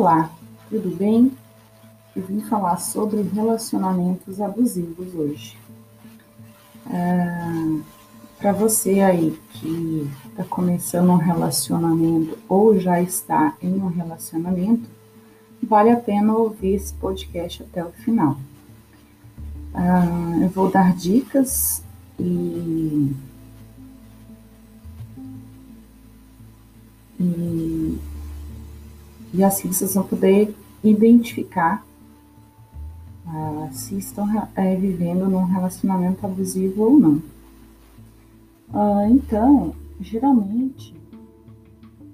Olá, tudo bem? Eu vim falar sobre relacionamentos abusivos hoje. Ah, Para você aí que está começando um relacionamento ou já está em um relacionamento, vale a pena ouvir esse podcast até o final. Ah, eu vou dar dicas e, e, e assim vocês vão poder identificar ah, se estão é, vivendo num relacionamento abusivo ou não. Ah, então, geralmente,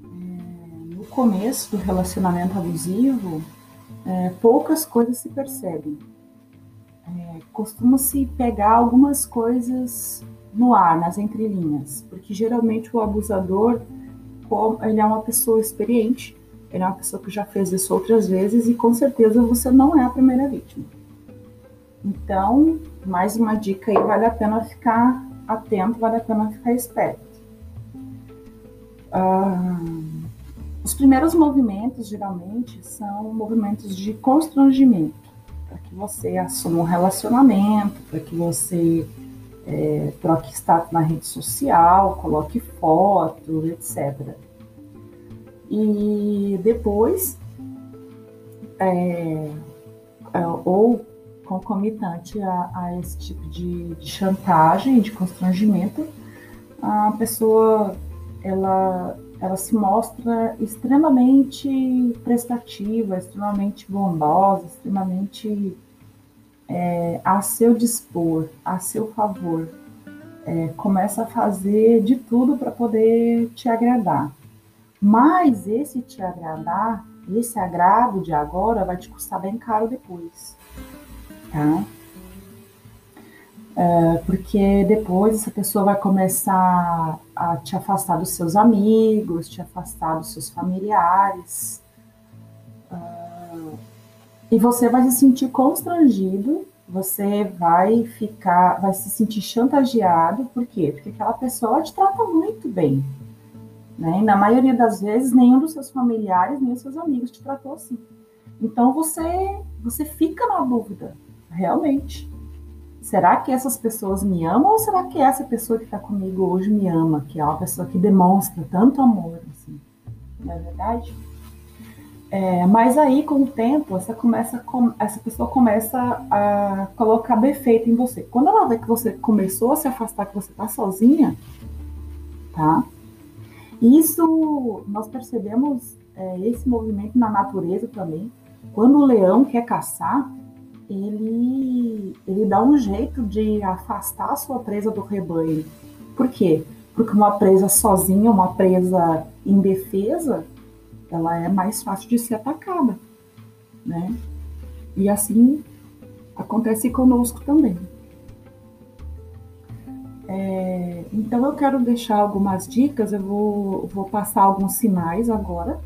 é, no começo do relacionamento abusivo, é, poucas coisas se percebem. Costuma-se pegar algumas coisas no ar, nas entrelinhas, porque geralmente o abusador ele é uma pessoa experiente, ele é uma pessoa que já fez isso outras vezes e com certeza você não é a primeira vítima. Então, mais uma dica aí, vale a pena ficar atento, vale a pena ficar esperto. Ah, os primeiros movimentos, geralmente, são movimentos de constrangimento, para que você assuma um relacionamento, para que você é, troque status na rede social, coloque foto, etc. E depois, é, é ou concomitante a, a esse tipo de, de, chantagem, de constrangimento, a pessoa ela, ela se mostra extremamente prestativa, extremamente bondosa, extremamente é, a seu dispor, a seu favor. É, começa a fazer de tudo para poder te agradar. Mas esse te agradar, esse agrado de agora vai te custar bem caro depois tá? É, porque depois essa pessoa vai começar a te afastar dos seus amigos, te afastar dos seus familiares, uh, e você vai se sentir constrangido, você vai ficar, vai se sentir chantageado, por quê? Porque aquela pessoa te trata muito bem, né? E na maioria das vezes, nenhum dos seus familiares, nem os seus amigos te tratou assim. Então você, você fica na dúvida realmente. Será que essas pessoas me amam ou será que essa pessoa que está comigo hoje me ama, que é uma pessoa que demonstra tanto amor, assim? Não é verdade? É, mas aí, com o tempo, essa, começa, essa pessoa começa a colocar defeito em você. Quando ela vê que você começou a se afastar, que você está sozinha, tá? Isso, nós percebemos é, esse movimento na natureza também. Quando o leão quer caçar, ele, ele dá um jeito de afastar a sua presa do rebanho. Por quê? Porque uma presa sozinha, uma presa indefesa, ela é mais fácil de ser atacada, né? E assim acontece conosco também. É, então eu quero deixar algumas dicas, eu vou, vou passar alguns sinais agora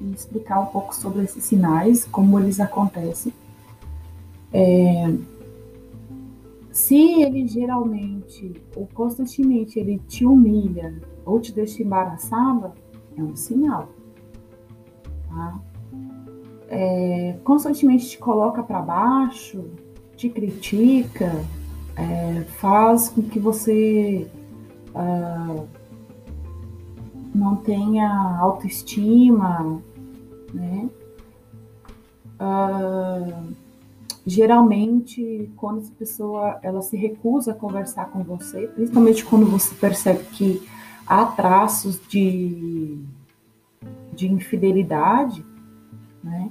e explicar um pouco sobre esses sinais, como eles acontecem é, se ele geralmente ou constantemente ele te humilha ou te deixa embaraçada, é um sinal. Tá? É, constantemente te coloca para baixo, te critica, é, faz com que você ah, não tenha autoestima, né? Ah, geralmente quando essa pessoa ela se recusa a conversar com você, principalmente quando você percebe que há traços de, de infidelidade, né?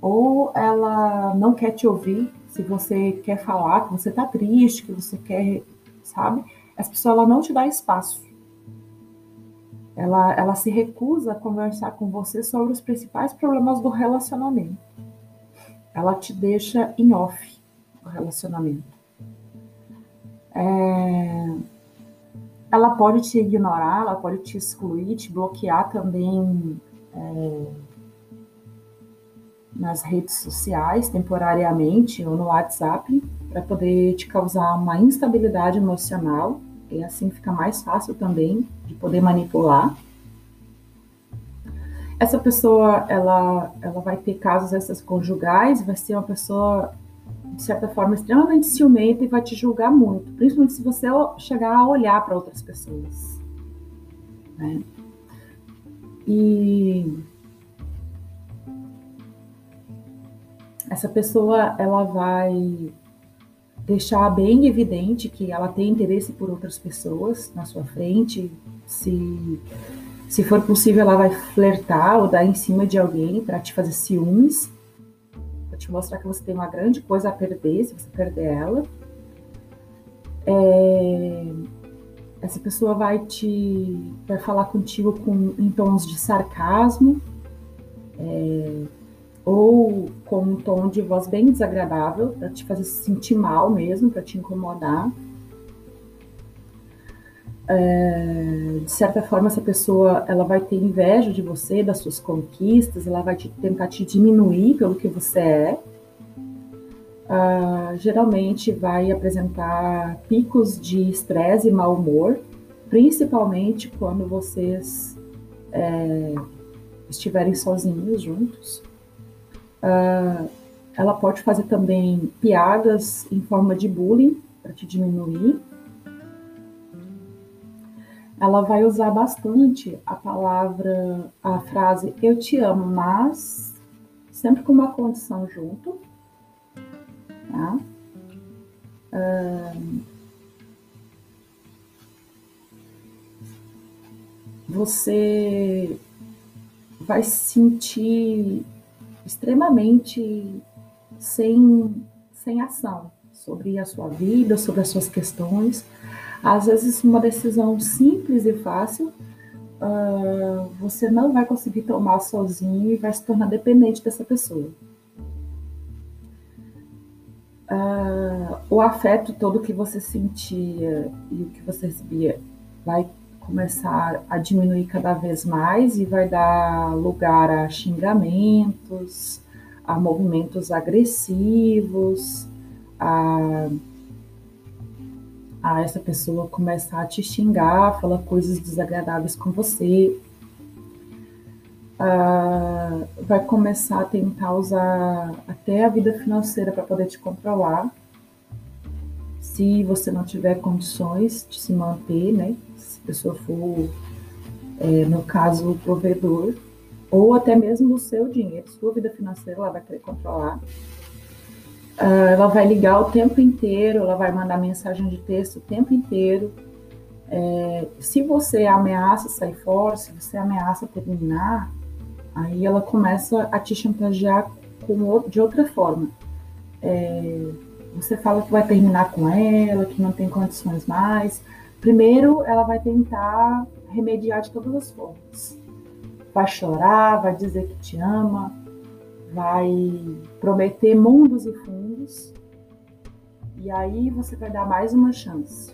Ou ela não quer te ouvir, se você quer falar, que você tá triste, que você quer, sabe? Essa pessoa ela não te dá espaço. Ela, ela se recusa a conversar com você sobre os principais problemas do relacionamento ela te deixa em off o relacionamento. É, ela pode te ignorar, ela pode te excluir, te bloquear também é, nas redes sociais, temporariamente, ou no WhatsApp, para poder te causar uma instabilidade emocional, e assim fica mais fácil também de poder manipular. Essa pessoa, ela, ela vai ter casos essas conjugais, vai ser uma pessoa de certa forma extremamente ciumenta e vai te julgar muito, principalmente se você chegar a olhar para outras pessoas. Né? E essa pessoa ela vai deixar bem evidente que ela tem interesse por outras pessoas na sua frente. Se, se for possível, ela vai flertar ou dar em cima de alguém para te fazer ciúmes, para te mostrar que você tem uma grande coisa a perder se você perder ela. É, essa pessoa vai te vai falar contigo com, em tons de sarcasmo. É, ou com um tom de voz bem desagradável, para te fazer se sentir mal mesmo, para te incomodar. É, de certa forma, essa pessoa ela vai ter inveja de você, das suas conquistas, ela vai te, tentar te diminuir pelo que você é. Uh, geralmente vai apresentar picos de estresse e mau humor, principalmente quando vocês é, estiverem sozinhos juntos. Uh, ela pode fazer também piadas em forma de bullying para te diminuir. Ela vai usar bastante a palavra, a frase eu te amo, mas sempre com uma condição junto. Tá? Uh, você vai sentir extremamente sem, sem ação sobre a sua vida, sobre as suas questões. Às vezes, uma decisão simples e fácil uh, você não vai conseguir tomar sozinho e vai se tornar dependente dessa pessoa. Uh, o afeto todo que você sentia e o que você recebia vai começar a diminuir cada vez mais e vai dar lugar a xingamentos, a movimentos agressivos, a, a essa pessoa começar a te xingar, falar coisas desagradáveis com você. Uh, vai começar a tentar usar até a vida financeira para poder te controlar. Se você não tiver condições de se manter, né? pessoa for, é, no caso, o provedor, ou até mesmo o seu dinheiro, sua vida financeira, ela vai querer controlar. Uh, ela vai ligar o tempo inteiro, ela vai mandar mensagem de texto o tempo inteiro. É, se você ameaça sair fora, se você ameaça terminar, aí ela começa a te chantagear com, de outra forma. É, você fala que vai terminar com ela, que não tem condições mais, Primeiro, ela vai tentar remediar de todas as formas. Vai chorar, vai dizer que te ama, vai prometer mundos e fundos, e aí você vai dar mais uma chance.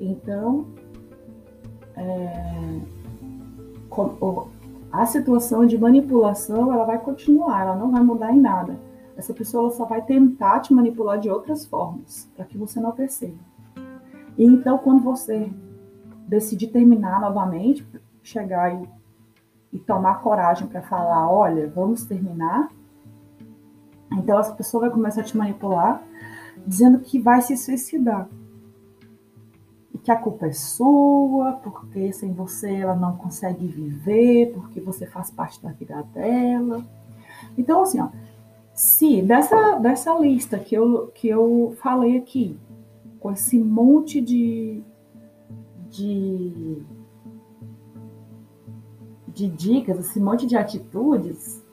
Então, é, a situação de manipulação ela vai continuar, ela não vai mudar em nada. Essa pessoa só vai tentar te manipular de outras formas, para que você não perceba. E então, quando você decidir terminar novamente, chegar e, e tomar coragem para falar, olha, vamos terminar, então essa pessoa vai começar a te manipular, dizendo que vai se suicidar. E que a culpa é sua, porque sem você ela não consegue viver, porque você faz parte da vida dela. Então, assim, ó, se dessa, dessa lista que eu, que eu falei aqui, com esse monte de, de, de dicas, esse monte de atitudes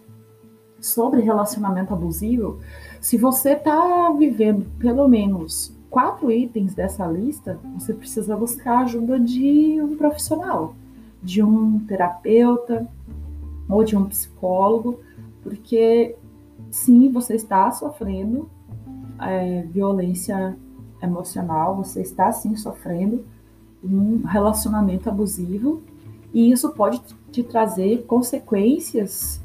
sobre relacionamento abusivo, se você está vivendo pelo menos quatro itens dessa lista, você precisa buscar a ajuda de um profissional, de um terapeuta ou de um psicólogo, porque sim, você está sofrendo é, violência emocional, você está sim sofrendo um relacionamento abusivo e isso pode te trazer consequências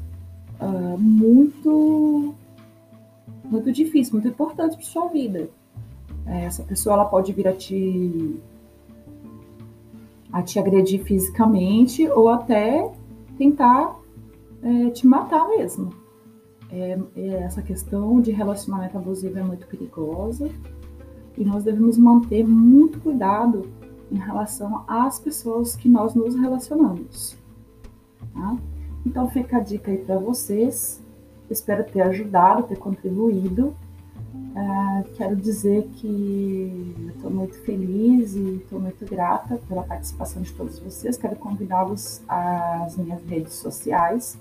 uh, muito muito difíceis, muito importantes para sua vida. É, essa pessoa ela pode vir a te a te agredir fisicamente ou até tentar é, te matar mesmo. É, é, essa questão de relacionamento abusivo é muito perigosa e nós devemos manter muito cuidado em relação às pessoas que nós nos relacionamos. Tá? Então fica a dica aí para vocês. Espero ter ajudado, ter contribuído. Uh, quero dizer que estou muito feliz e estou muito grata pela participação de todos vocês. Quero convidá-los às minhas redes sociais,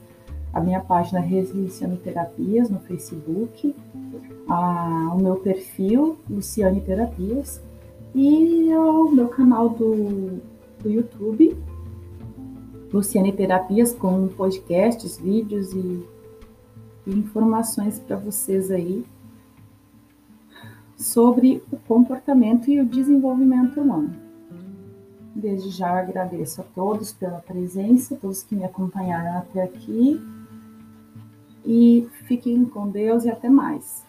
a minha página Resiliciano Terapias no Facebook, a, o meu perfil Luciane Terapias e o meu canal do, do YouTube, Luciane Terapias, com podcasts, vídeos e, e informações para vocês aí sobre o comportamento e o desenvolvimento humano. Desde já agradeço a todos pela presença, todos que me acompanharam até aqui. E fiquem com Deus e até mais.